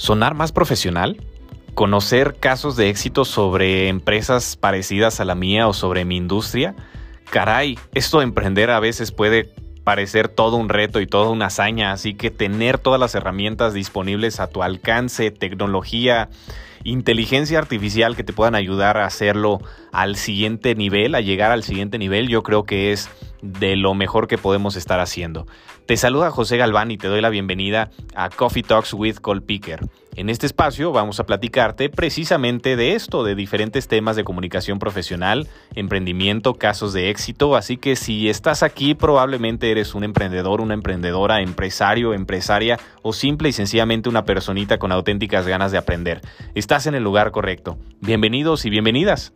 sonar más profesional, conocer casos de éxito sobre empresas parecidas a la mía o sobre mi industria. Caray, esto de emprender a veces puede parecer todo un reto y toda una hazaña, así que tener todas las herramientas disponibles a tu alcance, tecnología, inteligencia artificial que te puedan ayudar a hacerlo al siguiente nivel, a llegar al siguiente nivel, yo creo que es de lo mejor que podemos estar haciendo. Te saluda José Galván y te doy la bienvenida a Coffee Talks with Cole Picker. En este espacio vamos a platicarte precisamente de esto, de diferentes temas de comunicación profesional, emprendimiento, casos de éxito, así que si estás aquí probablemente eres un emprendedor, una emprendedora, empresario, empresaria o simple y sencillamente una personita con auténticas ganas de aprender. Estás en el lugar correcto. Bienvenidos y bienvenidas.